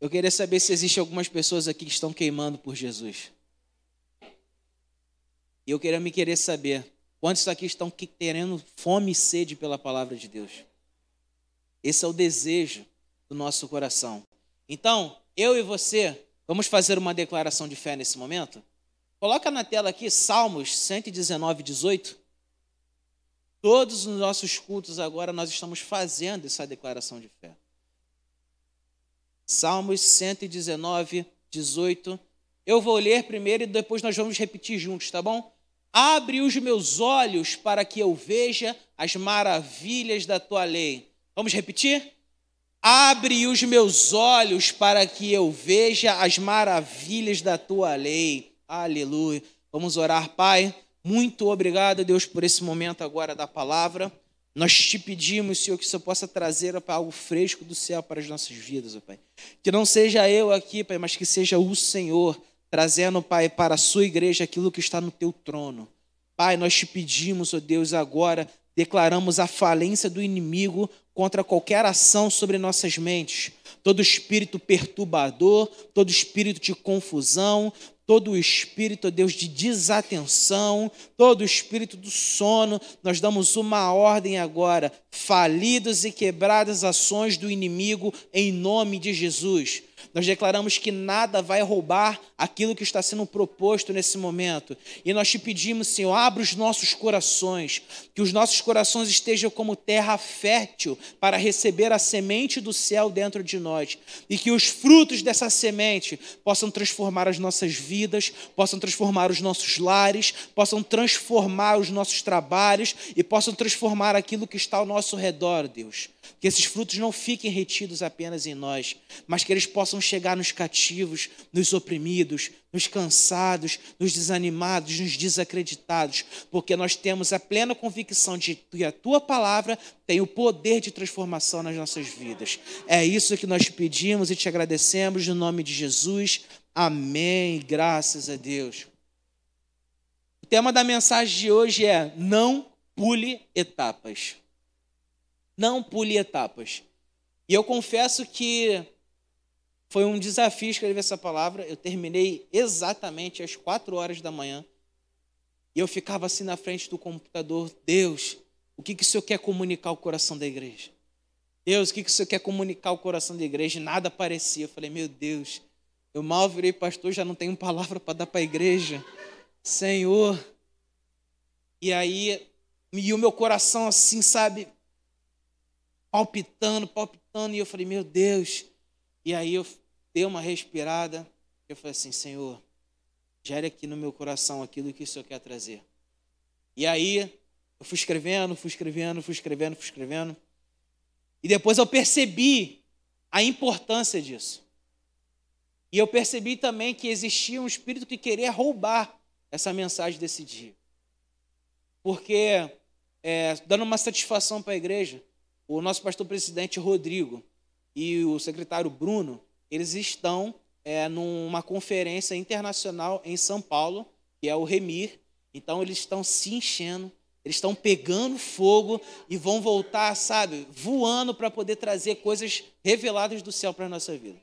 Eu queria saber se existe algumas pessoas aqui que estão queimando por Jesus. E eu queria me querer saber quantos aqui estão querendo fome e sede pela palavra de Deus. Esse é o desejo do nosso coração. Então, eu e você, vamos fazer uma declaração de fé nesse momento? Coloca na tela aqui Salmos 119, 18. Todos os nossos cultos agora nós estamos fazendo essa declaração de fé. Salmos 119, 18. Eu vou ler primeiro e depois nós vamos repetir juntos, tá bom? Abre os meus olhos para que eu veja as maravilhas da tua lei. Vamos repetir? Abre os meus olhos para que eu veja as maravilhas da tua lei. Aleluia. Vamos orar, Pai. Muito obrigado, Deus, por esse momento agora da palavra. Nós te pedimos, Senhor, que o Senhor possa trazer algo fresco do céu para as nossas vidas, Pai. Que não seja eu aqui, Pai, mas que seja o Senhor trazendo, Pai, para a sua igreja aquilo que está no teu trono. Pai, nós te pedimos, ó Deus, agora declaramos a falência do inimigo contra qualquer ação sobre nossas mentes. Todo espírito perturbador, todo espírito de confusão, todo o espírito, ó Deus, de desatenção, todo o espírito do sono, nós damos uma ordem agora: falidas e quebradas ações do inimigo, em nome de Jesus. Nós declaramos que nada vai roubar aquilo que está sendo proposto nesse momento. E nós te pedimos, Senhor, abra os nossos corações, que os nossos corações estejam como terra fértil para receber a semente do céu dentro de nós. E que os frutos dessa semente possam transformar as nossas vidas, possam transformar os nossos lares, possam transformar os nossos trabalhos e possam transformar aquilo que está ao nosso redor, Deus. Que esses frutos não fiquem retidos apenas em nós, mas que eles possam chegar nos cativos, nos oprimidos, nos cansados, nos desanimados, nos desacreditados, porque nós temos a plena convicção de que a tua palavra tem o poder de transformação nas nossas vidas. É isso que nós te pedimos e te agradecemos no nome de Jesus. Amém. Graças a Deus. O tema da mensagem de hoje é: não pule etapas não pule etapas. E eu confesso que foi um desafio escrever essa palavra. Eu terminei exatamente às quatro horas da manhã. E eu ficava assim na frente do computador. Deus, o que, que o Senhor quer comunicar ao coração da igreja? Deus, o que, que o Senhor quer comunicar ao coração da igreja? E nada aparecia. Eu falei, meu Deus, eu mal virei pastor, já não tenho palavra para dar para a igreja. Senhor. E aí, e o meu coração assim, sabe, palpitando, palpitando, e eu falei, meu Deus. E aí eu dei uma respirada, eu falei assim, Senhor, gere aqui no meu coração aquilo que o Senhor quer trazer. E aí eu fui escrevendo, fui escrevendo, fui escrevendo, fui escrevendo. E depois eu percebi a importância disso. E eu percebi também que existia um espírito que queria roubar essa mensagem desse dia. Porque, é, dando uma satisfação para a igreja, o nosso pastor presidente Rodrigo e o secretário Bruno, eles estão é, numa conferência internacional em São Paulo, que é o Remir. Então eles estão se enchendo, eles estão pegando fogo e vão voltar, sabe, voando para poder trazer coisas reveladas do céu para a nossa vida.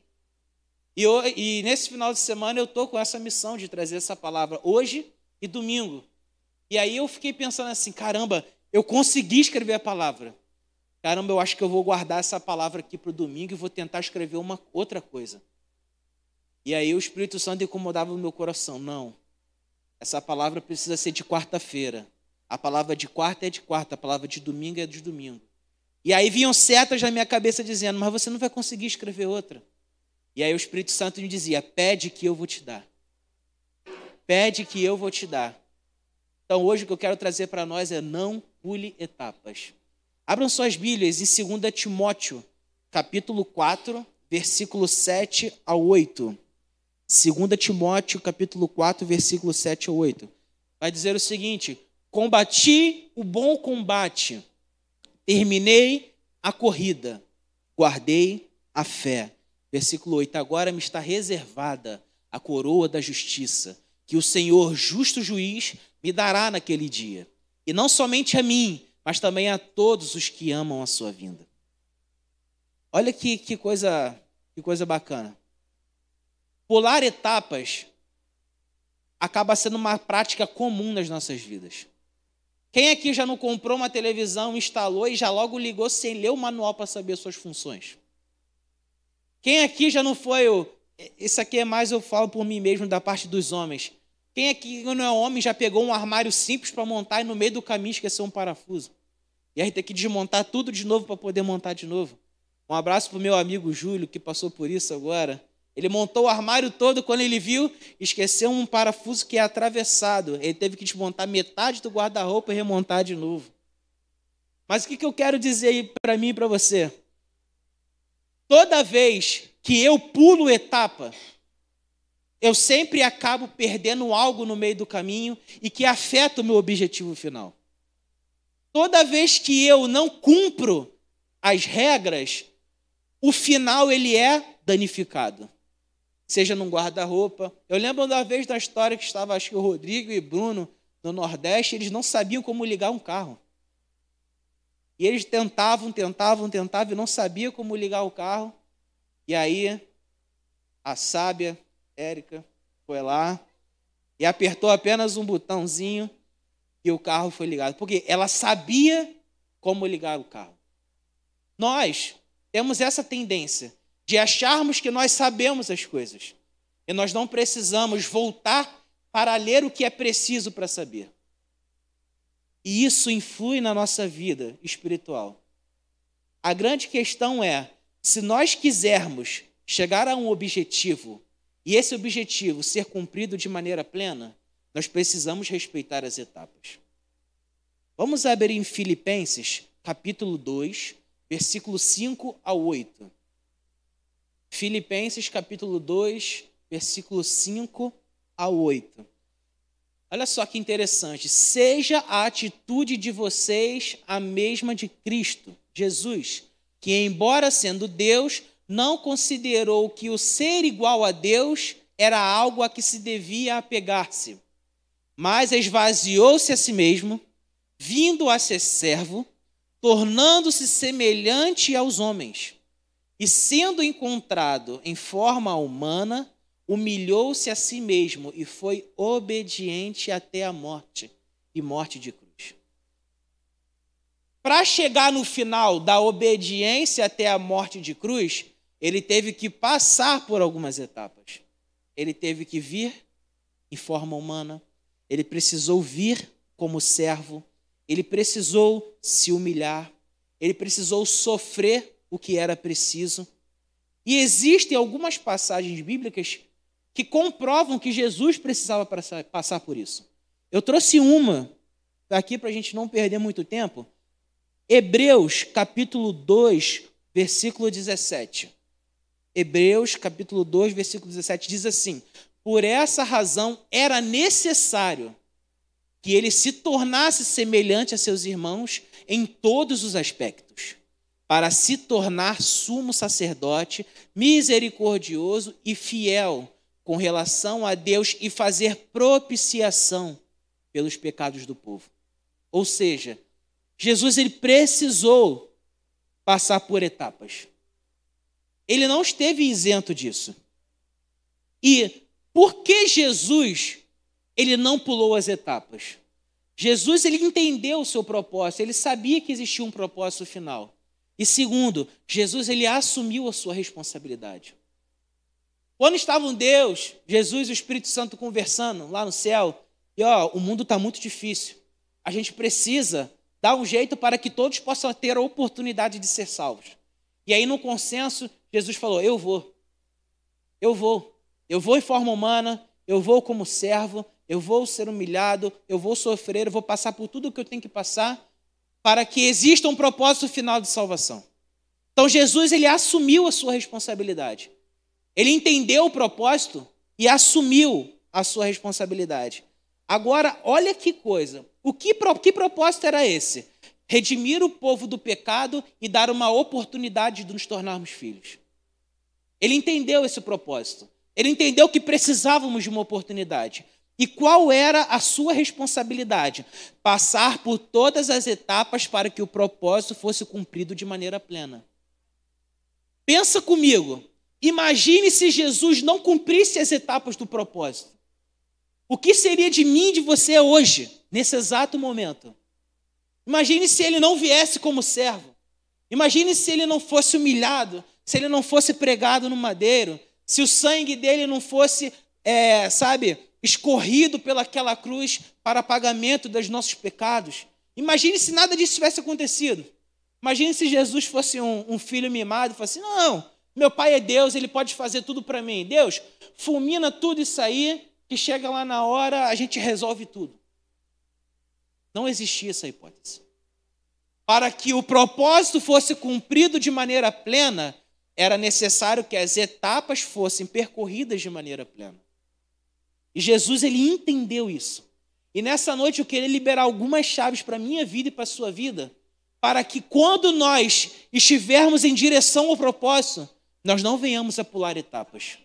E, eu, e nesse final de semana eu estou com essa missão de trazer essa palavra hoje e domingo. E aí eu fiquei pensando assim, caramba, eu consegui escrever a palavra. Caramba, eu acho que eu vou guardar essa palavra aqui para o domingo e vou tentar escrever uma outra coisa. E aí o Espírito Santo incomodava o meu coração. Não. Essa palavra precisa ser de quarta-feira. A palavra de quarta é de quarta, a palavra de domingo é de domingo. E aí vinham setas na minha cabeça dizendo: Mas você não vai conseguir escrever outra. E aí o Espírito Santo me dizia: Pede que eu vou te dar. Pede que eu vou te dar. Então hoje o que eu quero trazer para nós é: não pule etapas. Abram suas Bíblias em 2 Timóteo, capítulo 4, versículo 7 a 8. 2 Timóteo, capítulo 4, versículo 7 a 8. Vai dizer o seguinte: Combati o bom combate, terminei a corrida, guardei a fé. Versículo 8: Agora me está reservada a coroa da justiça, que o Senhor, justo juiz, me dará naquele dia. E não somente a mim, mas também a todos os que amam a sua vinda. Olha que, que, coisa, que coisa bacana. pular etapas acaba sendo uma prática comum nas nossas vidas. Quem aqui já não comprou uma televisão, instalou e já logo ligou sem ler o manual para saber suas funções? Quem aqui já não foi o. Isso aqui é mais, eu falo por mim mesmo, da parte dos homens. Quem aqui não é homem já pegou um armário simples para montar e no meio do caminho esqueceu um parafuso? E aí tem que desmontar tudo de novo para poder montar de novo. Um abraço para o meu amigo Júlio, que passou por isso agora. Ele montou o armário todo, quando ele viu, esqueceu um parafuso que é atravessado. Ele teve que desmontar metade do guarda-roupa e remontar de novo. Mas o que eu quero dizer aí para mim e para você? Toda vez que eu pulo etapa, eu sempre acabo perdendo algo no meio do caminho e que afeta o meu objetivo final. Toda vez que eu não cumpro as regras, o final ele é danificado. Seja num guarda-roupa. Eu lembro da vez da história que estava, acho que o Rodrigo e Bruno no Nordeste, eles não sabiam como ligar um carro. E eles tentavam, tentavam, tentavam e não sabiam como ligar o carro. E aí, a sábia Érica foi lá e apertou apenas um botãozinho e o carro foi ligado. Porque ela sabia como ligar o carro. Nós temos essa tendência de acharmos que nós sabemos as coisas. E nós não precisamos voltar para ler o que é preciso para saber. E isso influi na nossa vida espiritual. A grande questão é: se nós quisermos chegar a um objetivo e esse objetivo ser cumprido de maneira plena, nós precisamos respeitar as etapas. Vamos abrir em Filipenses, capítulo 2, versículo 5 a 8. Filipenses capítulo 2, versículo 5 a 8. Olha só que interessante. Seja a atitude de vocês a mesma de Cristo, Jesus, que, embora sendo Deus, não considerou que o ser igual a Deus era algo a que se devia apegar-se, mas esvaziou-se a si mesmo, vindo a ser servo, tornando-se semelhante aos homens e sendo encontrado em forma humana, humilhou-se a si mesmo e foi obediente até a morte e morte de cruz. Para chegar no final da obediência até a morte de cruz, ele teve que passar por algumas etapas. Ele teve que vir em forma humana, ele precisou vir como servo, ele precisou se humilhar, ele precisou sofrer o que era preciso. E existem algumas passagens bíblicas que comprovam que Jesus precisava passar por isso. Eu trouxe uma aqui para a gente não perder muito tempo. Hebreus capítulo 2, versículo 17. Hebreus capítulo 2, versículo 17 diz assim: Por essa razão era necessário que ele se tornasse semelhante a seus irmãos em todos os aspectos para se tornar sumo sacerdote, misericordioso e fiel com relação a Deus e fazer propiciação pelos pecados do povo. Ou seja, Jesus ele precisou passar por etapas. Ele não esteve isento disso. E por que Jesus ele não pulou as etapas? Jesus ele entendeu o seu propósito, ele sabia que existia um propósito final. E segundo, Jesus ele assumiu a sua responsabilidade. Quando estavam Deus, Jesus e o Espírito Santo conversando lá no céu, e ó, o mundo está muito difícil. A gente precisa dar um jeito para que todos possam ter a oportunidade de ser salvos. E aí, no consenso, Jesus falou: Eu vou. Eu vou. Eu vou em forma humana, eu vou como servo, eu vou ser humilhado, eu vou sofrer, eu vou passar por tudo o que eu tenho que passar, para que exista um propósito final de salvação. Então Jesus ele assumiu a sua responsabilidade. Ele entendeu o propósito e assumiu a sua responsabilidade. Agora, olha que coisa. O que, que propósito era esse? Redimir o povo do pecado e dar uma oportunidade de nos tornarmos filhos. Ele entendeu esse propósito. Ele entendeu que precisávamos de uma oportunidade. E qual era a sua responsabilidade? Passar por todas as etapas para que o propósito fosse cumprido de maneira plena. Pensa comigo. Imagine se Jesus não cumprisse as etapas do propósito. O que seria de mim e de você hoje, nesse exato momento? Imagine se ele não viesse como servo. Imagine se ele não fosse humilhado, se ele não fosse pregado no madeiro, se o sangue dele não fosse, é, sabe, escorrido pelaquela cruz para pagamento dos nossos pecados. Imagine se nada disso tivesse acontecido. Imagine se Jesus fosse um, um filho mimado e fosse: Não, meu pai é Deus, ele pode fazer tudo para mim. Deus, fulmina tudo isso aí, que chega lá na hora, a gente resolve tudo. Não existia essa hipótese. Para que o propósito fosse cumprido de maneira plena, era necessário que as etapas fossem percorridas de maneira plena. E Jesus ele entendeu isso. E nessa noite eu queria liberar algumas chaves para a minha vida e para a sua vida, para que quando nós estivermos em direção ao propósito, nós não venhamos a pular etapas.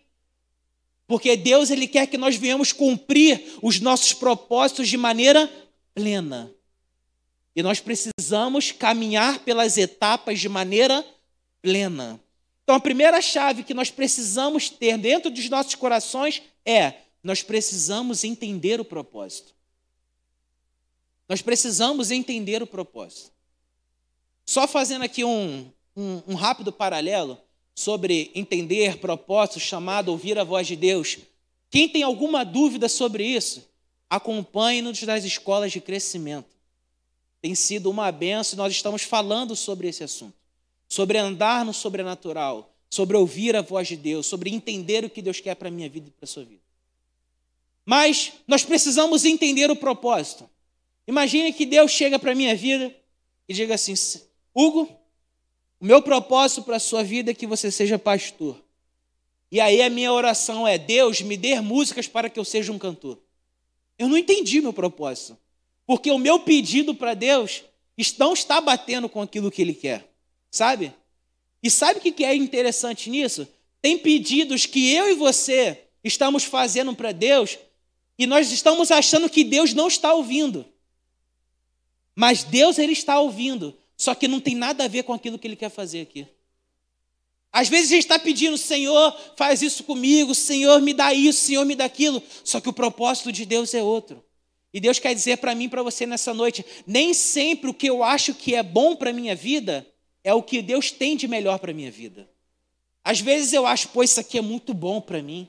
Porque Deus ele quer que nós venhamos cumprir os nossos propósitos de maneira plena. E nós precisamos caminhar pelas etapas de maneira plena. Então, a primeira chave que nós precisamos ter dentro dos nossos corações é: nós precisamos entender o propósito. Nós precisamos entender o propósito. Só fazendo aqui um, um, um rápido paralelo sobre entender propósito, chamado ouvir a voz de Deus. Quem tem alguma dúvida sobre isso, acompanhe-nos nas escolas de crescimento. Tem sido uma benção, nós estamos falando sobre esse assunto. Sobre andar no sobrenatural, sobre ouvir a voz de Deus, sobre entender o que Deus quer para a minha vida e para a sua vida. Mas nós precisamos entender o propósito. Imagine que Deus chega para a minha vida e diga assim: Hugo, o meu propósito para a sua vida é que você seja pastor. E aí a minha oração é: Deus, me dê músicas para que eu seja um cantor. Eu não entendi meu propósito. Porque o meu pedido para Deus não está batendo com aquilo que Ele quer. Sabe? E sabe o que é interessante nisso? Tem pedidos que eu e você estamos fazendo para Deus e nós estamos achando que Deus não está ouvindo. Mas Deus ele está ouvindo. Só que não tem nada a ver com aquilo que ele quer fazer aqui. Às vezes a gente está pedindo, Senhor, faz isso comigo, Senhor, me dá isso, Senhor, me dá aquilo. Só que o propósito de Deus é outro. E Deus quer dizer para mim, para você nessa noite, nem sempre o que eu acho que é bom para a minha vida é o que Deus tem de melhor para a minha vida. Às vezes eu acho, pô, isso aqui é muito bom para mim.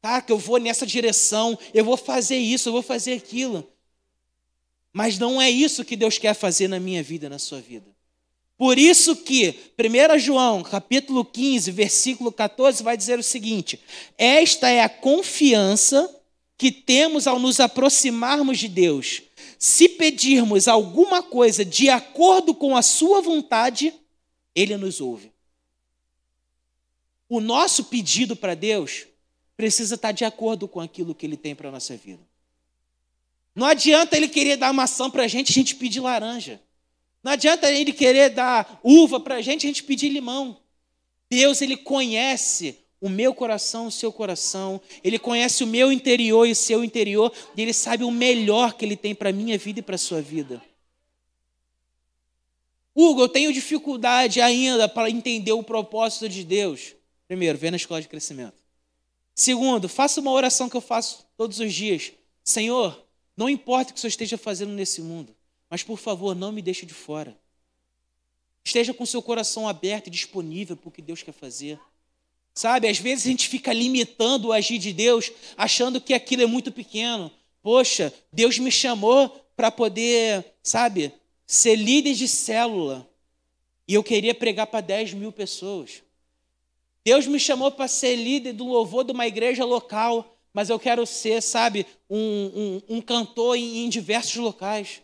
Tá, que eu vou nessa direção, eu vou fazer isso, eu vou fazer aquilo. Mas não é isso que Deus quer fazer na minha vida, na sua vida. Por isso que 1 João, capítulo 15, versículo 14, vai dizer o seguinte: Esta é a confiança que temos ao nos aproximarmos de Deus. Se pedirmos alguma coisa de acordo com a sua vontade, ele nos ouve. O nosso pedido para Deus precisa estar de acordo com aquilo que ele tem para a nossa vida. Não adianta ele querer dar maçã para a gente, a gente pedir laranja. Não adianta ele querer dar uva para a gente, a gente pedir limão. Deus, ele conhece o meu coração, o seu coração. Ele conhece o meu interior e o seu interior. E ele sabe o melhor que ele tem para a minha vida e para a sua vida. Hugo, eu tenho dificuldade ainda para entender o propósito de Deus. Primeiro, vem na escola de crescimento. Segundo, faça uma oração que eu faço todos os dias. Senhor, não importa o que você esteja fazendo nesse mundo, mas por favor, não me deixe de fora. Esteja com seu coração aberto e disponível para o que Deus quer fazer. Sabe, às vezes a gente fica limitando o agir de Deus, achando que aquilo é muito pequeno. Poxa, Deus me chamou para poder, sabe, ser líder de célula. E eu queria pregar para 10 mil pessoas. Deus me chamou para ser líder do louvor de uma igreja local mas eu quero ser, sabe, um, um, um cantor em, em diversos locais.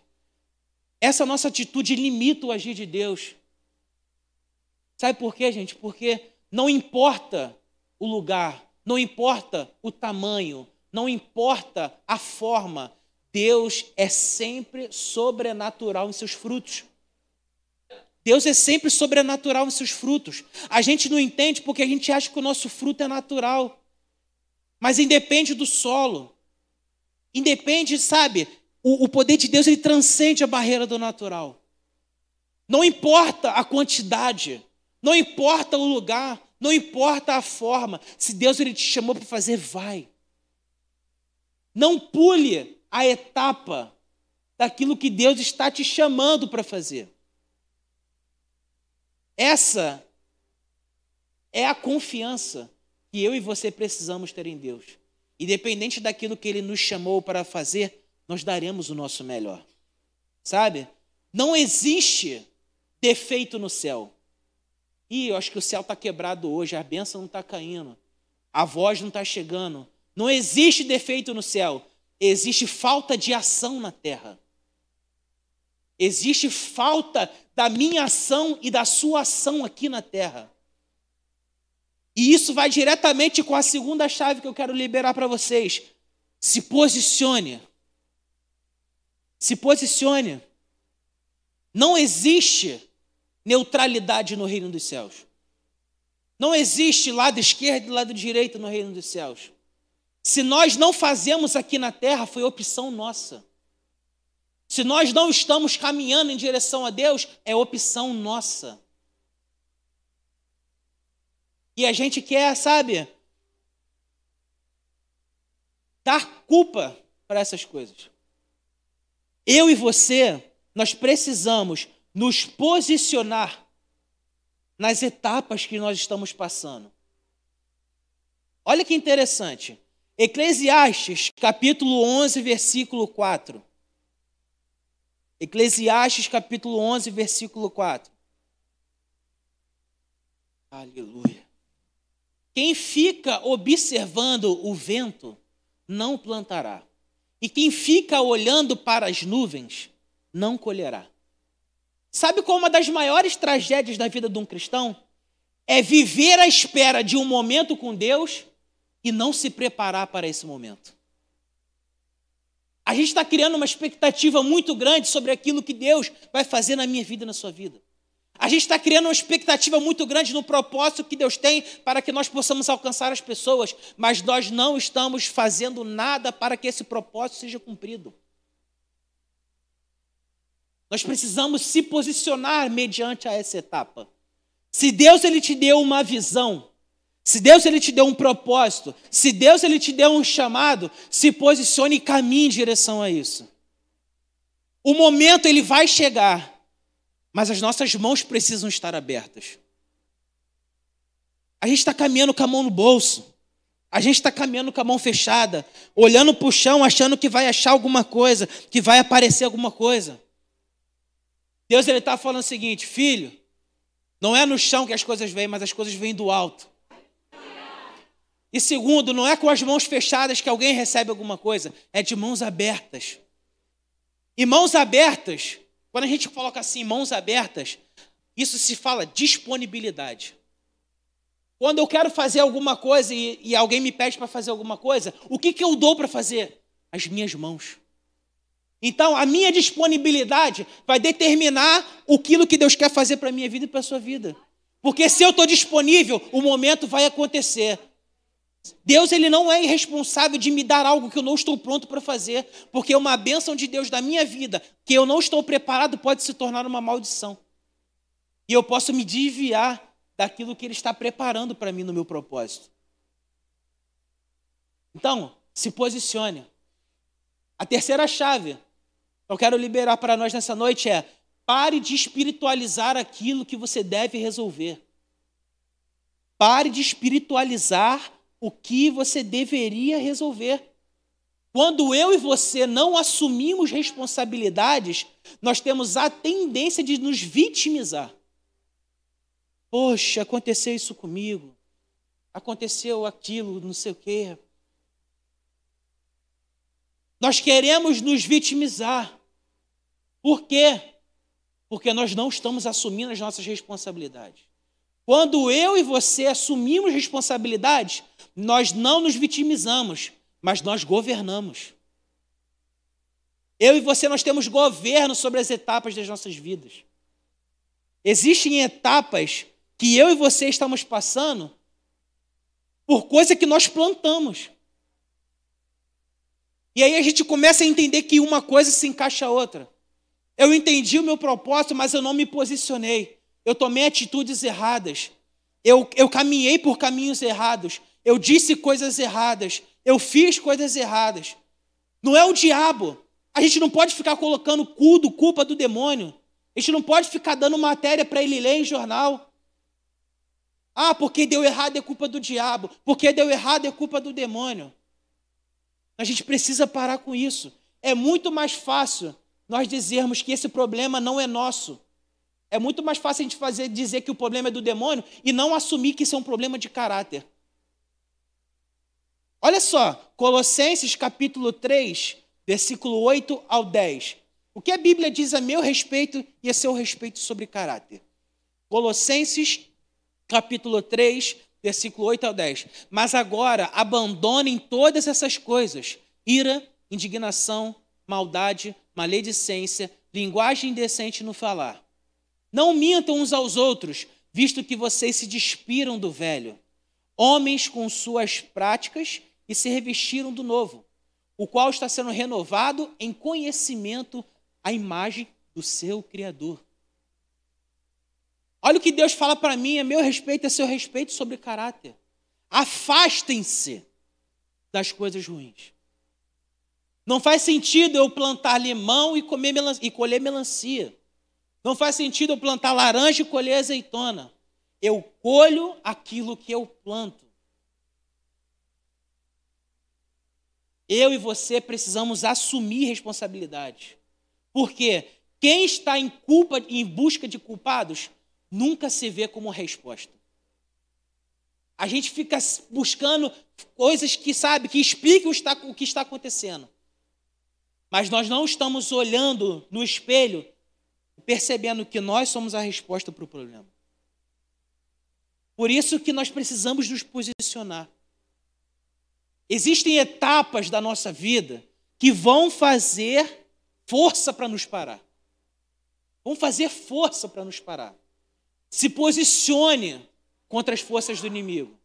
Essa nossa atitude limita o agir de Deus. Sabe por quê, gente? Porque não importa o lugar, não importa o tamanho, não importa a forma, Deus é sempre sobrenatural em seus frutos. Deus é sempre sobrenatural em seus frutos. A gente não entende porque a gente acha que o nosso fruto é natural. Mas independe do solo. Independe, sabe? O, o poder de Deus ele transcende a barreira do natural. Não importa a quantidade, não importa o lugar, Não importa a forma. Se Deus ele te chamou para fazer, vai. Não pule a etapa daquilo que Deus está te chamando para fazer. Essa é a confiança que eu e você precisamos ter em Deus. Independente daquilo que Ele nos chamou para fazer, nós daremos o nosso melhor. Sabe? Não existe defeito no céu. E eu acho que o céu está quebrado hoje, a bênção não está caindo, a voz não está chegando. Não existe defeito no céu, existe falta de ação na terra. Existe falta da minha ação e da sua ação aqui na terra. E isso vai diretamente com a segunda chave que eu quero liberar para vocês. Se posicione. Se posicione. Não existe neutralidade no reino dos céus. Não existe lado esquerdo e lado direito no reino dos céus. Se nós não fazemos aqui na terra, foi opção nossa. Se nós não estamos caminhando em direção a Deus, é opção nossa. E a gente quer, sabe, dar culpa para essas coisas. Eu e você, nós precisamos nos posicionar nas etapas que nós estamos passando. Olha que interessante. Eclesiastes, capítulo 11, versículo 4. Eclesiastes capítulo 11, versículo 4. Aleluia. Quem fica observando o vento não plantará, e quem fica olhando para as nuvens não colherá. Sabe qual é uma das maiores tragédias da vida de um cristão? É viver à espera de um momento com Deus e não se preparar para esse momento. A gente está criando uma expectativa muito grande sobre aquilo que Deus vai fazer na minha vida e na sua vida. A gente está criando uma expectativa muito grande no propósito que Deus tem para que nós possamos alcançar as pessoas, mas nós não estamos fazendo nada para que esse propósito seja cumprido. Nós precisamos se posicionar mediante a essa etapa. Se Deus ele te deu uma visão, se Deus ele te deu um propósito, se Deus ele te deu um chamado, se posicione e caminhe em direção a isso. O momento ele vai chegar, mas as nossas mãos precisam estar abertas. A gente está caminhando com a mão no bolso. A gente está caminhando com a mão fechada, olhando para o chão, achando que vai achar alguma coisa, que vai aparecer alguma coisa. Deus ele está falando o seguinte, filho, não é no chão que as coisas vêm, mas as coisas vêm do alto. E segundo, não é com as mãos fechadas que alguém recebe alguma coisa, é de mãos abertas. E mãos abertas, quando a gente coloca assim, mãos abertas, isso se fala disponibilidade. Quando eu quero fazer alguma coisa e, e alguém me pede para fazer alguma coisa, o que, que eu dou para fazer? As minhas mãos. Então, a minha disponibilidade vai determinar aquilo que Deus quer fazer para a minha vida e para a sua vida. Porque se eu estou disponível, o momento vai acontecer. Deus ele não é irresponsável de me dar algo que eu não estou pronto para fazer, porque uma bênção de Deus da minha vida que eu não estou preparado pode se tornar uma maldição. E eu posso me desviar daquilo que ele está preparando para mim no meu propósito. Então, se posicione. A terceira chave eu quero liberar para nós nessa noite é: pare de espiritualizar aquilo que você deve resolver. Pare de espiritualizar o que você deveria resolver. Quando eu e você não assumimos responsabilidades, nós temos a tendência de nos vitimizar. Poxa, aconteceu isso comigo. Aconteceu aquilo, não sei o quê. Nós queremos nos vitimizar. Por quê? Porque nós não estamos assumindo as nossas responsabilidades. Quando eu e você assumimos responsabilidades, nós não nos vitimizamos, mas nós governamos. Eu e você, nós temos governo sobre as etapas das nossas vidas. Existem etapas que eu e você estamos passando por coisa que nós plantamos. E aí a gente começa a entender que uma coisa se encaixa a outra. Eu entendi o meu propósito, mas eu não me posicionei eu tomei atitudes erradas. eu, eu caminhei por caminhos errados, eu disse coisas erradas, eu fiz coisas erradas. Não é o diabo. A gente não pode ficar colocando culpa, culpa do demônio. A gente não pode ficar dando matéria para ele ler em jornal. Ah, porque deu errado é culpa do diabo. Porque deu errado é culpa do demônio. A gente precisa parar com isso. É muito mais fácil nós dizermos que esse problema não é nosso. É muito mais fácil a gente fazer, dizer que o problema é do demônio e não assumir que isso é um problema de caráter. Olha só, Colossenses capítulo 3, versículo 8 ao 10. O que a Bíblia diz a meu respeito e a seu respeito sobre caráter? Colossenses capítulo 3, versículo 8 ao 10. Mas agora abandonem todas essas coisas: ira, indignação, maldade, maledicência, linguagem indecente no falar. Não mintam uns aos outros, visto que vocês se despiram do velho. Homens com suas práticas e se revestiram do novo, o qual está sendo renovado em conhecimento à imagem do seu Criador. Olha o que Deus fala para mim, a meu respeito, a seu respeito sobre caráter. Afastem-se das coisas ruins. Não faz sentido eu plantar limão e, comer e colher melancia. Não faz sentido eu plantar laranja e colher azeitona. Eu colho aquilo que eu planto. Eu e você precisamos assumir responsabilidade. Porque quem está em culpa, em busca de culpados, nunca se vê como resposta. A gente fica buscando coisas que sabe, que explicam o que está acontecendo. Mas nós não estamos olhando no espelho, percebendo que nós somos a resposta para o problema. Por isso que nós precisamos nos posicionar. Existem etapas da nossa vida que vão fazer força para nos parar. Vão fazer força para nos parar. Se posicione contra as forças do inimigo.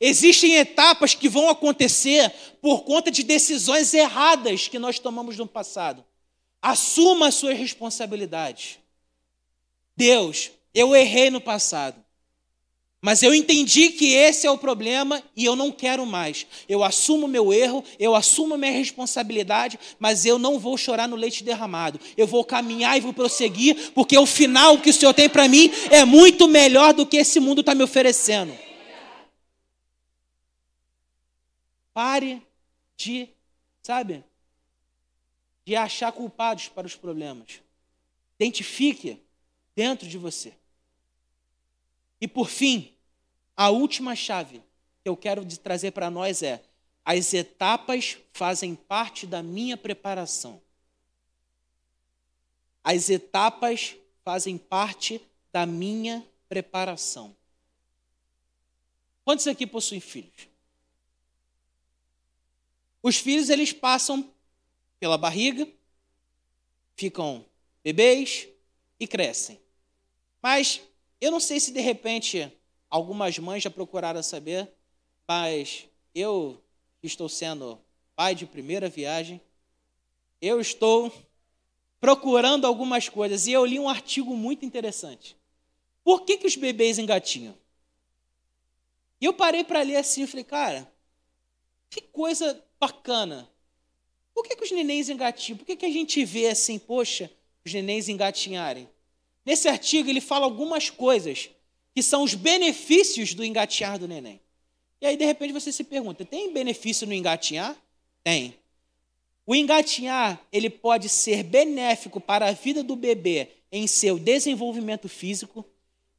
Existem etapas que vão acontecer por conta de decisões erradas que nós tomamos no passado. Assuma a sua responsabilidade. Deus, eu errei no passado. Mas eu entendi que esse é o problema e eu não quero mais. Eu assumo meu erro, eu assumo minha responsabilidade, mas eu não vou chorar no leite derramado. Eu vou caminhar e vou prosseguir, porque o final que o Senhor tem para mim é muito melhor do que esse mundo está me oferecendo. Pare de, sabe, de achar culpados para os problemas. Identifique dentro de você. E por fim, a última chave que eu quero trazer para nós é: as etapas fazem parte da minha preparação. As etapas fazem parte da minha preparação. Quantos aqui possuem filhos? Os filhos eles passam pela barriga, ficam bebês e crescem. Mas eu não sei se de repente algumas mães já procuraram saber, mas eu estou sendo pai de primeira viagem, eu estou procurando algumas coisas e eu li um artigo muito interessante. Por que, que os bebês engatinham? E eu parei para ler assim e falei, cara, que coisa bacana. Por que, que os nenéns engatinham? Por que, que a gente vê assim, poxa, os nenéns engatinharem? Nesse artigo, ele fala algumas coisas que são os benefícios do engatear do neném. E aí, de repente, você se pergunta: tem benefício no engatinhar? Tem. O engatinhar, ele pode ser benéfico para a vida do bebê em seu desenvolvimento físico,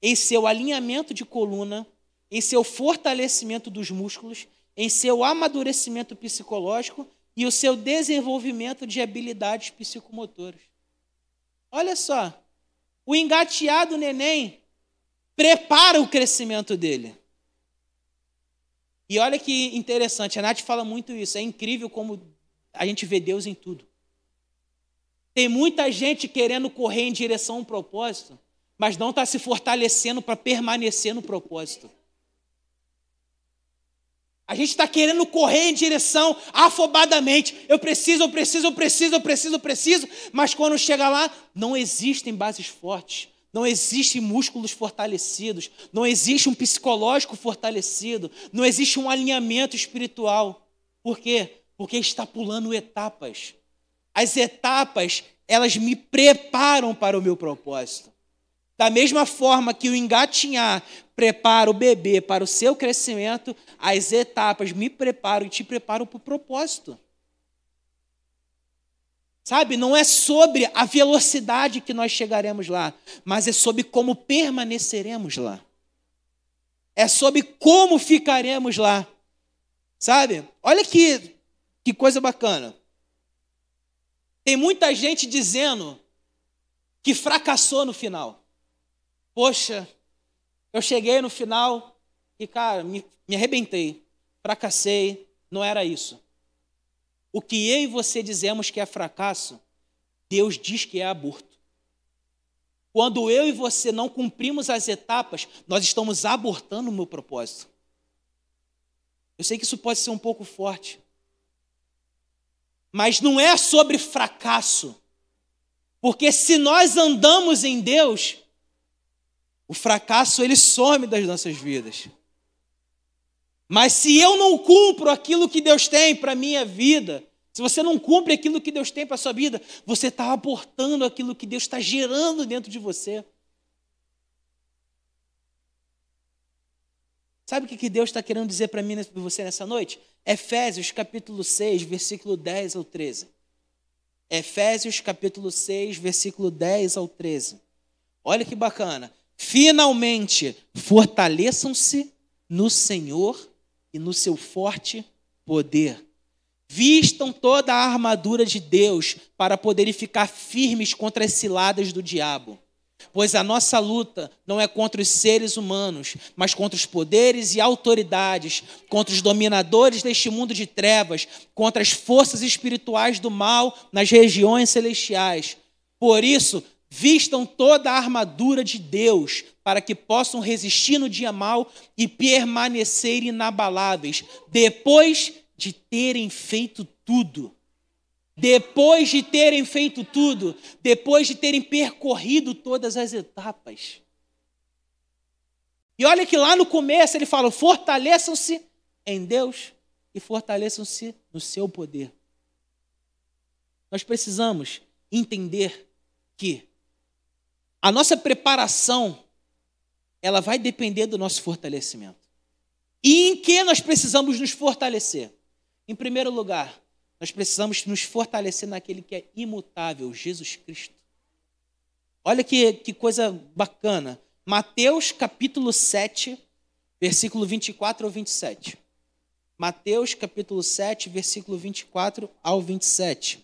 em seu alinhamento de coluna, em seu fortalecimento dos músculos, em seu amadurecimento psicológico e o seu desenvolvimento de habilidades psicomotoras. Olha só, o engateado neném prepara o crescimento dele. E olha que interessante, a Nath fala muito isso. É incrível como a gente vê Deus em tudo. Tem muita gente querendo correr em direção a um propósito, mas não está se fortalecendo para permanecer no propósito. A gente está querendo correr em direção afobadamente. Eu preciso, eu preciso, eu preciso, eu preciso, eu preciso. Mas quando chega lá, não existem bases fortes. não existem músculos fortalecidos, não existe um psicológico fortalecido, não existe um alinhamento espiritual. Por quê? Porque está pulando etapas. As etapas, elas me preparam para o meu propósito. Da mesma forma que o engatinhar prepara o bebê para o seu crescimento, as etapas me preparam e te preparam para o propósito. Sabe, não é sobre a velocidade que nós chegaremos lá, mas é sobre como permaneceremos lá. É sobre como ficaremos lá. Sabe? Olha que, que coisa bacana. Tem muita gente dizendo que fracassou no final. Poxa, eu cheguei no final e, cara, me, me arrebentei, fracassei, não era isso. O que eu e você dizemos que é fracasso, Deus diz que é aborto. Quando eu e você não cumprimos as etapas, nós estamos abortando o meu propósito. Eu sei que isso pode ser um pouco forte. Mas não é sobre fracasso. Porque se nós andamos em Deus, o fracasso ele some das nossas vidas. Mas se eu não cumpro aquilo que Deus tem para a minha vida, se você não cumpre aquilo que Deus tem para a sua vida, você está abortando aquilo que Deus está gerando dentro de você. Sabe o que Deus está querendo dizer para mim para você nessa noite? Efésios capítulo 6, versículo 10 ao 13. Efésios capítulo 6, versículo 10 ao 13. Olha que bacana. Finalmente, fortaleçam-se no Senhor e no seu forte poder. Vistam toda a armadura de Deus para poderem ficar firmes contra as ciladas do diabo. Pois a nossa luta não é contra os seres humanos, mas contra os poderes e autoridades, contra os dominadores deste mundo de trevas, contra as forças espirituais do mal nas regiões celestiais. Por isso, vistam toda a armadura de Deus para que possam resistir no dia mal e permanecer inabaláveis, depois de terem feito tudo. Depois de terem feito tudo, depois de terem percorrido todas as etapas. E olha que lá no começo ele fala: fortaleçam-se em Deus e fortaleçam-se no seu poder. Nós precisamos entender que a nossa preparação, ela vai depender do nosso fortalecimento. E em que nós precisamos nos fortalecer? Em primeiro lugar, nós precisamos nos fortalecer naquele que é imutável, Jesus Cristo. Olha que, que coisa bacana. Mateus capítulo 7, versículo 24 ao 27. Mateus capítulo 7, versículo 24 ao 27.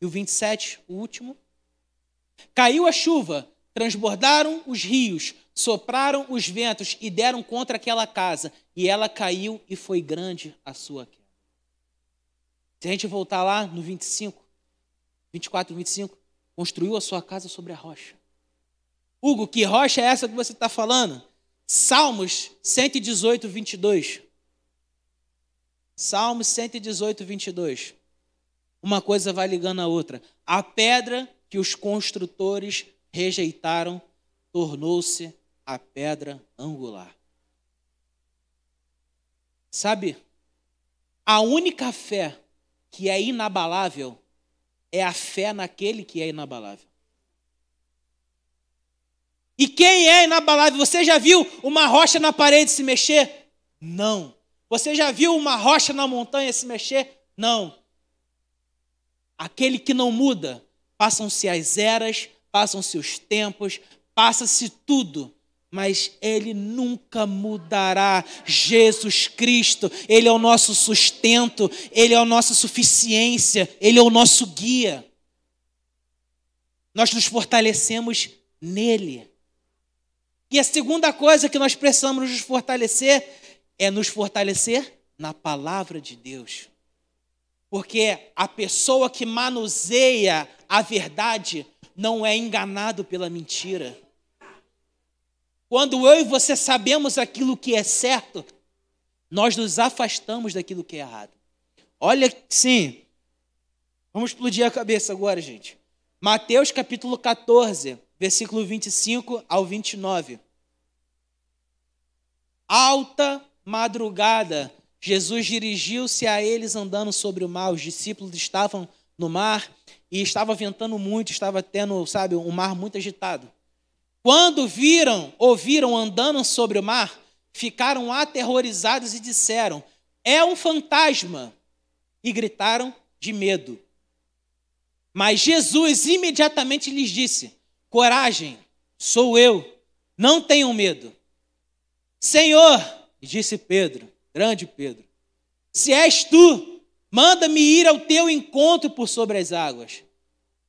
E o 27, o último. Caiu a chuva, transbordaram os rios, sopraram os ventos e deram contra aquela casa, e ela caiu e foi grande a sua queda. Se a gente voltar lá no 25, 24, 25, construiu a sua casa sobre a rocha. Hugo, que rocha é essa que você está falando? Salmos 118, 22. Salmos 118, 22 uma coisa vai ligando a outra. A pedra que os construtores rejeitaram tornou-se a pedra angular. Sabe, a única fé que é inabalável é a fé naquele que é inabalável. E quem é inabalável? Você já viu uma rocha na parede se mexer? Não. Você já viu uma rocha na montanha se mexer? Não. Aquele que não muda, passam-se as eras, passam-se os tempos, passa-se tudo, mas ele nunca mudará. Jesus Cristo, ele é o nosso sustento, ele é a nossa suficiência, ele é o nosso guia. nós nos fortalecemos nele. E a segunda coisa que nós precisamos nos fortalecer é nos fortalecer na palavra de Deus. Porque a pessoa que manuseia a verdade não é enganado pela mentira. Quando eu e você sabemos aquilo que é certo, nós nos afastamos daquilo que é errado. Olha, sim. Vamos explodir a cabeça agora, gente. Mateus capítulo 14, versículo 25 ao 29. Alta madrugada, Jesus dirigiu-se a eles andando sobre o mar. Os discípulos estavam no mar e estava ventando muito, estava tendo, sabe, um mar muito agitado. Quando viram, ouviram andando sobre o mar, ficaram aterrorizados e disseram: É um fantasma! E gritaram de medo. Mas Jesus imediatamente lhes disse: Coragem, sou eu, não tenham medo. Senhor, disse Pedro, grande Pedro, se és tu, manda-me ir ao teu encontro por sobre as águas.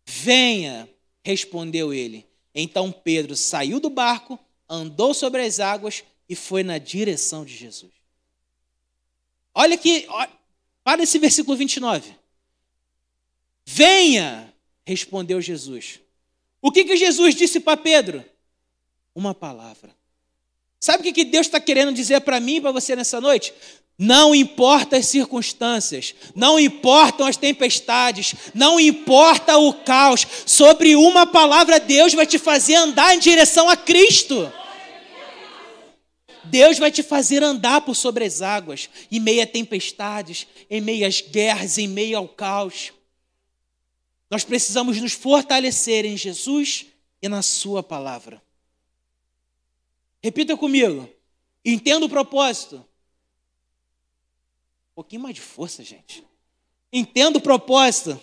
Venha, respondeu ele. Então Pedro saiu do barco, andou sobre as águas e foi na direção de Jesus. Olha aqui, para esse versículo 29. Venha, respondeu Jesus. O que, que Jesus disse para Pedro? Uma palavra. Sabe o que Deus está querendo dizer para mim e para você nessa noite? Não importa as circunstâncias, não importam as tempestades, não importa o caos, sobre uma palavra Deus vai te fazer andar em direção a Cristo. Deus vai te fazer andar por sobre as águas, em meio a tempestades, em meio às guerras, em meio ao caos. Nós precisamos nos fortalecer em Jesus e na Sua palavra. Repita comigo. Entenda o propósito. Um pouquinho mais de força, gente. Entenda o propósito.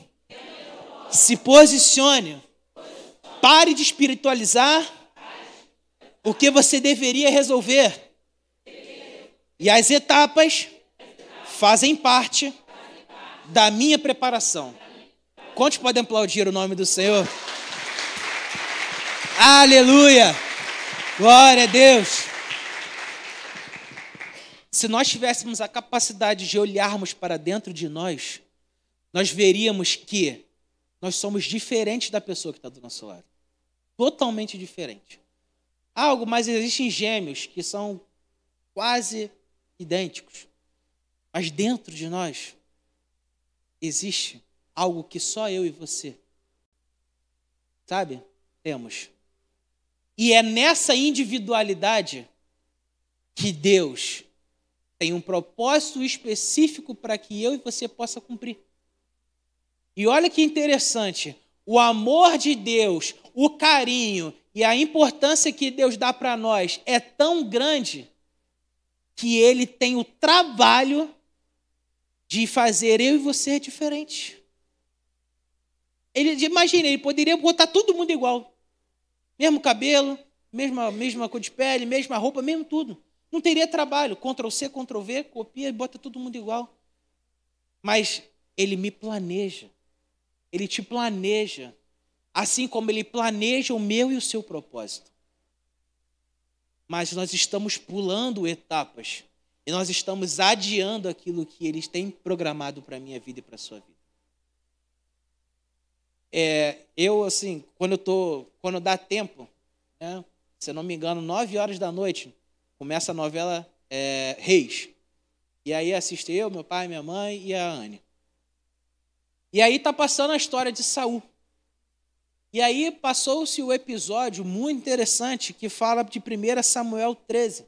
Se posicione. Pare de espiritualizar o que você deveria resolver. E as etapas fazem parte da minha preparação. Quantos podem aplaudir o nome do Senhor? Aleluia! Glória a Deus! Se nós tivéssemos a capacidade de olharmos para dentro de nós, nós veríamos que nós somos diferentes da pessoa que está do nosso lado. Totalmente diferente. Algo, mas existem gêmeos que são quase idênticos. Mas dentro de nós existe algo que só eu e você, sabe, temos. E é nessa individualidade que Deus tem um propósito específico para que eu e você possa cumprir. E olha que interessante, o amor de Deus, o carinho e a importância que Deus dá para nós é tão grande que ele tem o trabalho de fazer eu e você diferente. Ele imagina, ele poderia botar todo mundo igual. Mesmo cabelo, mesma, mesma cor de pele, mesma roupa, mesmo tudo. Não teria trabalho. Ctrl C, Ctrl V, copia e bota todo mundo igual. Mas ele me planeja. Ele te planeja. Assim como ele planeja o meu e o seu propósito. Mas nós estamos pulando etapas. E nós estamos adiando aquilo que eles têm programado para a minha vida e para a sua vida. É, eu, assim, quando eu tô, quando dá tempo, né, se eu não me engano, nove horas da noite, começa a novela é, Reis. E aí assisto eu, meu pai, minha mãe e a Anne. E aí tá passando a história de Saul. E aí passou-se o episódio muito interessante que fala de 1 Samuel 13.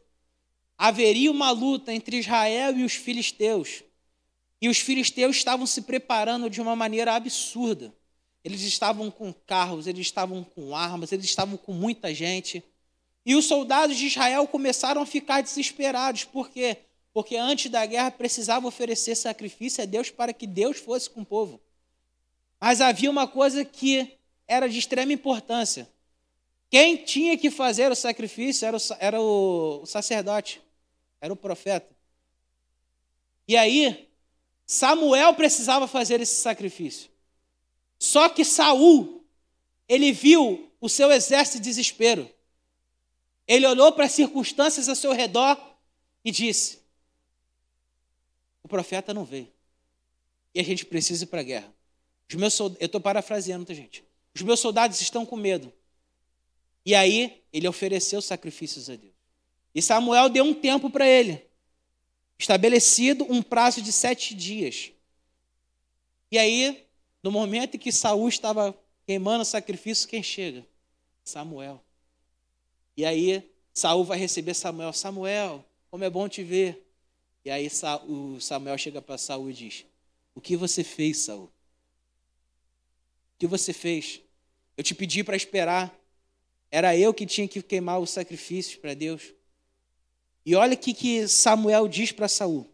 Haveria uma luta entre Israel e os filisteus. E os filisteus estavam se preparando de uma maneira absurda. Eles estavam com carros, eles estavam com armas, eles estavam com muita gente. E os soldados de Israel começaram a ficar desesperados. Por quê? Porque antes da guerra precisava oferecer sacrifício a Deus para que Deus fosse com o povo. Mas havia uma coisa que era de extrema importância. Quem tinha que fazer o sacrifício era o, era o sacerdote, era o profeta. E aí, Samuel precisava fazer esse sacrifício. Só que Saul ele viu o seu exército de desespero. Ele olhou para as circunstâncias ao seu redor e disse: O profeta não veio. E a gente precisa ir para a guerra. Os meus eu estou parafraseando, tá, gente? Os meus soldados estão com medo. E aí, ele ofereceu sacrifícios a Deus. E Samuel deu um tempo para ele, estabelecido um prazo de sete dias. E aí, no momento em que Saul estava queimando o sacrifício, quem chega? Samuel. E aí, Saul vai receber Samuel. Samuel, como é bom te ver. E aí o Samuel chega para Saul e diz: O que você fez, Saul? O que você fez? Eu te pedi para esperar. Era eu que tinha que queimar os sacrifícios para Deus. E olha o que Samuel diz para Saul.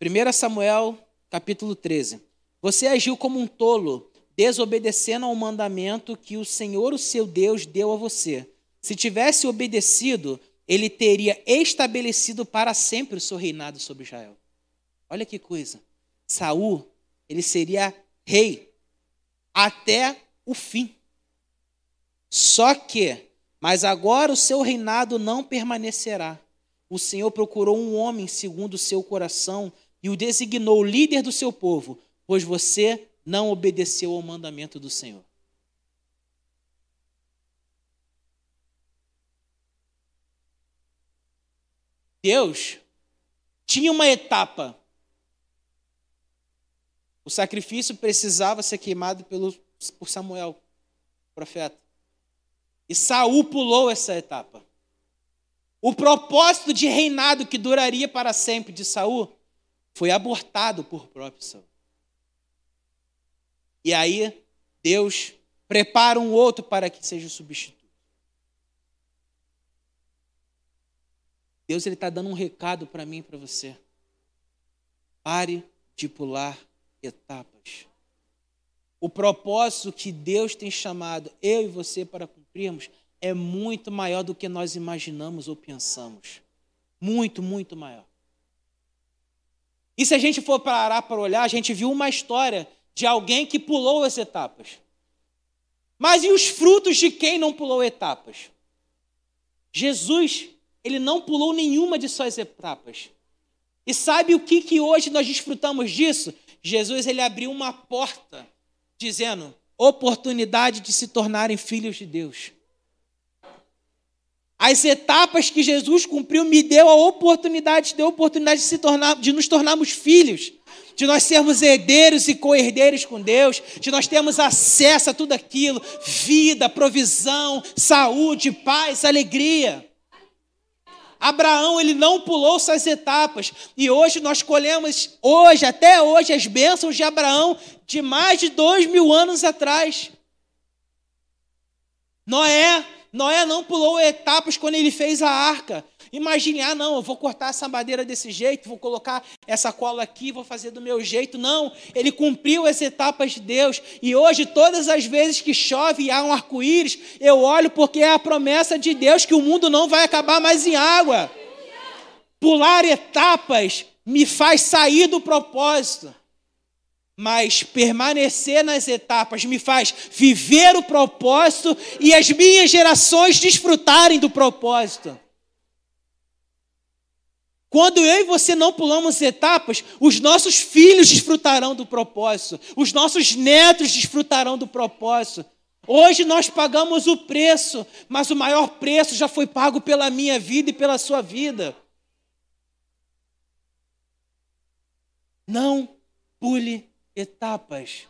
1 Samuel, capítulo 13. Você agiu como um tolo, desobedecendo ao mandamento que o Senhor, o seu Deus, deu a você. Se tivesse obedecido, ele teria estabelecido para sempre o seu reinado sobre Israel. Olha que coisa. Saul, ele seria rei até o fim. Só que, mas agora o seu reinado não permanecerá. O Senhor procurou um homem segundo o seu coração e o designou líder do seu povo, pois você não obedeceu ao mandamento do Senhor. Deus tinha uma etapa. O sacrifício precisava ser queimado pelo, por Samuel, profeta. E Saul pulou essa etapa. O propósito de reinado que duraria para sempre de Saul foi abortado por próprio Saul. E aí Deus prepara um outro para que seja substituto. Deus ele está dando um recado para mim e para você. Pare de pular etapas. O propósito que Deus tem chamado eu e você para cumprirmos é muito maior do que nós imaginamos ou pensamos. Muito, muito maior. E se a gente for parar para olhar, a gente viu uma história de alguém que pulou as etapas. Mas e os frutos de quem não pulou etapas? Jesus ele não pulou nenhuma de suas etapas. E sabe o que, que hoje nós desfrutamos disso? Jesus ele abriu uma porta, dizendo: oportunidade de se tornarem filhos de Deus. As etapas que Jesus cumpriu me deu a oportunidade, deu a oportunidade de, se tornar, de nos tornarmos filhos, de nós sermos herdeiros e co-herdeiros com Deus, de nós termos acesso a tudo aquilo, vida, provisão, saúde, paz, alegria. Abraão, ele não pulou suas etapas. E hoje nós colhemos, hoje, até hoje, as bênçãos de Abraão de mais de dois mil anos atrás. Noé, Noé não pulou etapas quando ele fez a arca. Imagine, ah, não, eu vou cortar essa madeira desse jeito, vou colocar essa cola aqui, vou fazer do meu jeito. Não, ele cumpriu as etapas de Deus. E hoje, todas as vezes que chove e há um arco-íris, eu olho porque é a promessa de Deus que o mundo não vai acabar mais em água. Pular etapas me faz sair do propósito mas permanecer nas etapas me faz viver o propósito e as minhas gerações desfrutarem do propósito. Quando eu e você não pulamos etapas, os nossos filhos desfrutarão do propósito, os nossos netos desfrutarão do propósito. Hoje nós pagamos o preço, mas o maior preço já foi pago pela minha vida e pela sua vida. Não pule etapas.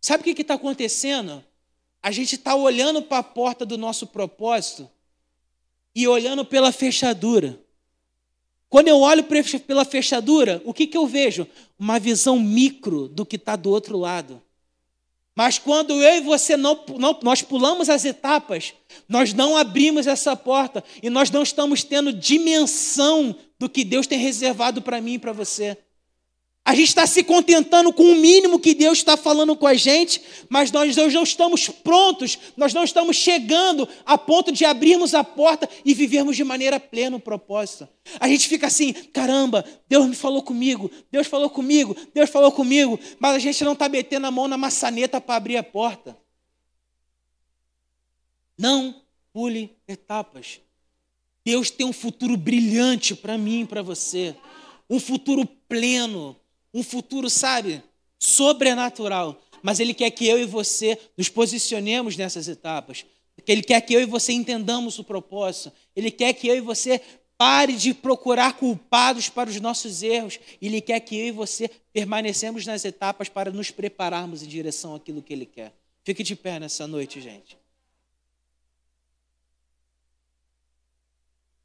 Sabe o que está acontecendo? A gente está olhando para a porta do nosso propósito e olhando pela fechadura. Quando eu olho pela fechadura, o que, que eu vejo? Uma visão micro do que está do outro lado. Mas quando eu e você não, não, nós pulamos as etapas, nós não abrimos essa porta e nós não estamos tendo dimensão do que Deus tem reservado para mim e para você. A gente está se contentando com o mínimo que Deus está falando com a gente, mas nós, nós não estamos prontos, nós não estamos chegando a ponto de abrirmos a porta e vivermos de maneira plena o propósito. A gente fica assim, caramba, Deus me falou comigo, Deus falou comigo, Deus falou comigo, mas a gente não está metendo a mão na maçaneta para abrir a porta. Não pule etapas. Deus tem um futuro brilhante para mim e para você, um futuro pleno um futuro, sabe, sobrenatural. Mas Ele quer que eu e você nos posicionemos nessas etapas. Ele quer que eu e você entendamos o propósito. Ele quer que eu e você pare de procurar culpados para os nossos erros. Ele quer que eu e você permanecemos nas etapas para nos prepararmos em direção àquilo que Ele quer. Fique de pé nessa noite, gente.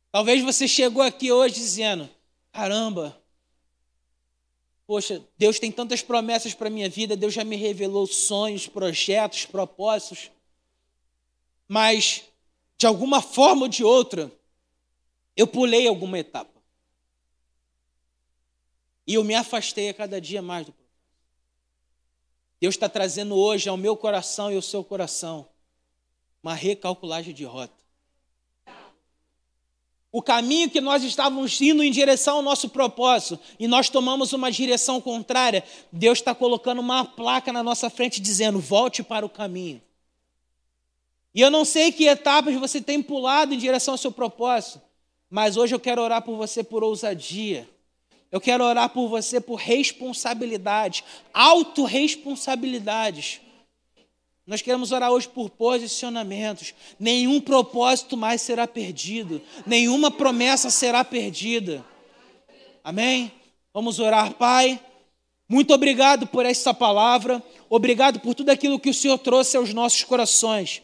Talvez você chegou aqui hoje dizendo: caramba, Poxa, Deus tem tantas promessas para a minha vida, Deus já me revelou sonhos, projetos, propósitos. Mas, de alguma forma ou de outra, eu pulei alguma etapa. E eu me afastei a cada dia mais do. Deus está trazendo hoje ao meu coração e ao seu coração uma recalculagem de rota o caminho que nós estávamos indo em direção ao nosso propósito e nós tomamos uma direção contrária, Deus está colocando uma placa na nossa frente dizendo: volte para o caminho. E eu não sei que etapas você tem pulado em direção ao seu propósito, mas hoje eu quero orar por você por ousadia. Eu quero orar por você por responsabilidade, autorresponsabilidades. Nós queremos orar hoje por posicionamentos. Nenhum propósito mais será perdido, nenhuma promessa será perdida. Amém? Vamos orar, Pai. Muito obrigado por essa palavra, obrigado por tudo aquilo que o Senhor trouxe aos nossos corações.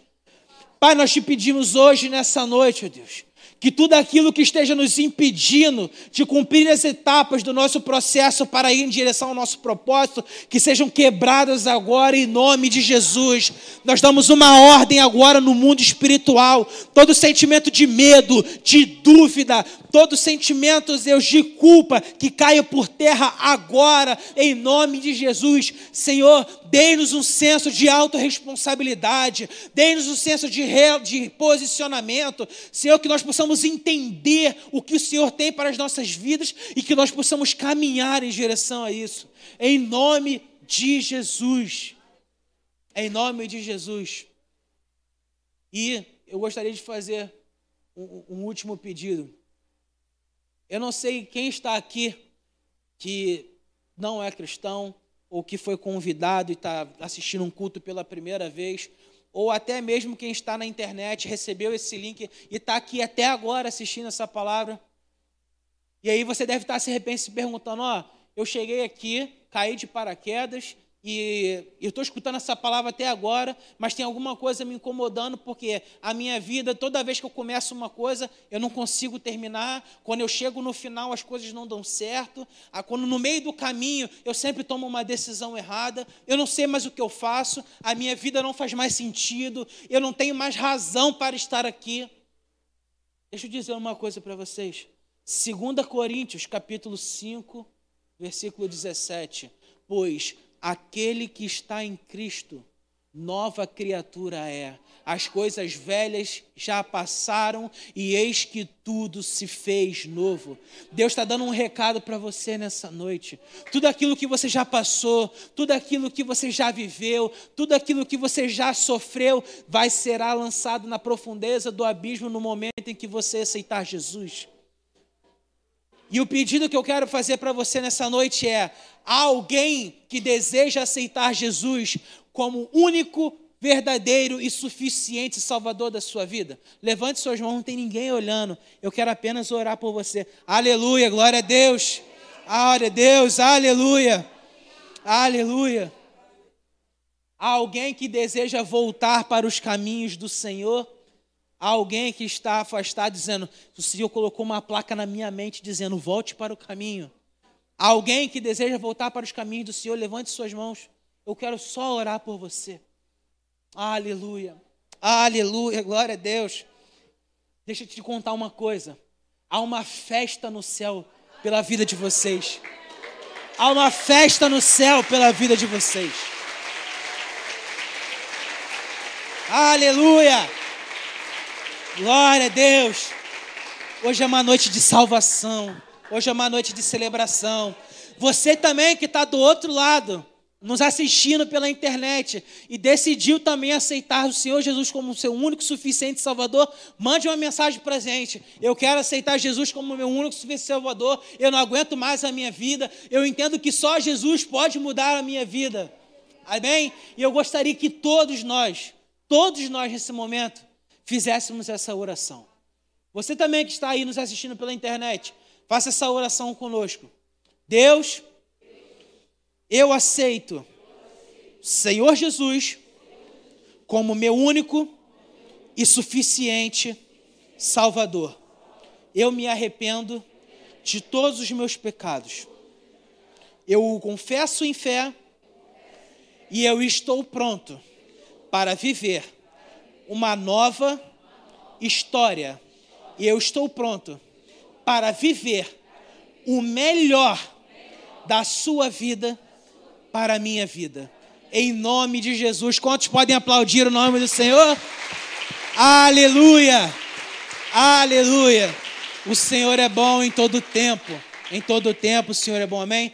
Pai, nós te pedimos hoje, nessa noite, ó Deus, que tudo aquilo que esteja nos impedindo de cumprir as etapas do nosso processo para ir em direção ao nosso propósito, que sejam quebradas agora em nome de Jesus. Nós damos uma ordem agora no mundo espiritual. Todo sentimento de medo, de dúvida, todo sentimento, Deus, de culpa que caia por terra agora, em nome de Jesus. Senhor, dê-nos um senso de autorresponsabilidade, dê-nos um senso de, re... de posicionamento. Senhor, que nós possamos entender o que o Senhor tem para as nossas vidas e que nós possamos caminhar em direção a isso. Em nome de Jesus. Em nome de Jesus. E eu gostaria de fazer um, um último pedido. Eu não sei quem está aqui que não é cristão, ou que foi convidado e está assistindo um culto pela primeira vez, ou até mesmo quem está na internet recebeu esse link e está aqui até agora assistindo essa palavra. E aí você deve estar se repente se perguntando: ó, eu cheguei aqui, caí de paraquedas, e eu estou escutando essa palavra até agora, mas tem alguma coisa me incomodando, porque a minha vida, toda vez que eu começo uma coisa, eu não consigo terminar. Quando eu chego no final, as coisas não dão certo. Ah, quando no meio do caminho eu sempre tomo uma decisão errada, eu não sei mais o que eu faço, a minha vida não faz mais sentido, eu não tenho mais razão para estar aqui. Deixa eu dizer uma coisa para vocês. 2 Coríntios, capítulo 5, versículo 17. Pois aquele que está em Cristo, nova criatura é. As coisas velhas já passaram e eis que tudo se fez novo. Deus está dando um recado para você nessa noite. Tudo aquilo que você já passou, tudo aquilo que você já viveu, tudo aquilo que você já sofreu, vai ser lançado na profundeza do abismo no momento em que você aceitar Jesus. E o pedido que eu quero fazer para você nessa noite é: há alguém que deseja aceitar Jesus como único, verdadeiro e suficiente Salvador da sua vida? Levante suas mãos, não tem ninguém olhando. Eu quero apenas orar por você. Aleluia, glória a Deus. Glória a Deus, aleluia. Aleluia. Há alguém que deseja voltar para os caminhos do Senhor? Alguém que está afastado dizendo: o Senhor colocou uma placa na minha mente dizendo: volte para o caminho. Alguém que deseja voltar para os caminhos do Senhor, levante suas mãos. Eu quero só orar por você. Aleluia. Aleluia. Glória a Deus. Deixa eu te contar uma coisa. Há uma festa no céu pela vida de vocês. Há uma festa no céu pela vida de vocês. Aleluia! Glória a Deus! Hoje é uma noite de salvação. Hoje é uma noite de celebração. Você também que está do outro lado, nos assistindo pela internet e decidiu também aceitar o Senhor Jesus como seu único suficiente Salvador, mande uma mensagem para gente. Eu quero aceitar Jesus como meu único suficiente Salvador. Eu não aguento mais a minha vida. Eu entendo que só Jesus pode mudar a minha vida. Amém? E eu gostaria que todos nós, todos nós nesse momento, fizéssemos essa oração. Você também que está aí nos assistindo pela internet, faça essa oração conosco. Deus, eu aceito Senhor Jesus como meu único e suficiente Salvador. Eu me arrependo de todos os meus pecados. Eu o confesso em fé e eu estou pronto para viver uma nova história. E eu estou pronto para viver o melhor da sua vida para a minha vida. Em nome de Jesus. Quantos podem aplaudir o nome do Senhor? Aleluia! Aleluia! O Senhor é bom em todo tempo. Em todo tempo o Senhor é bom, amém?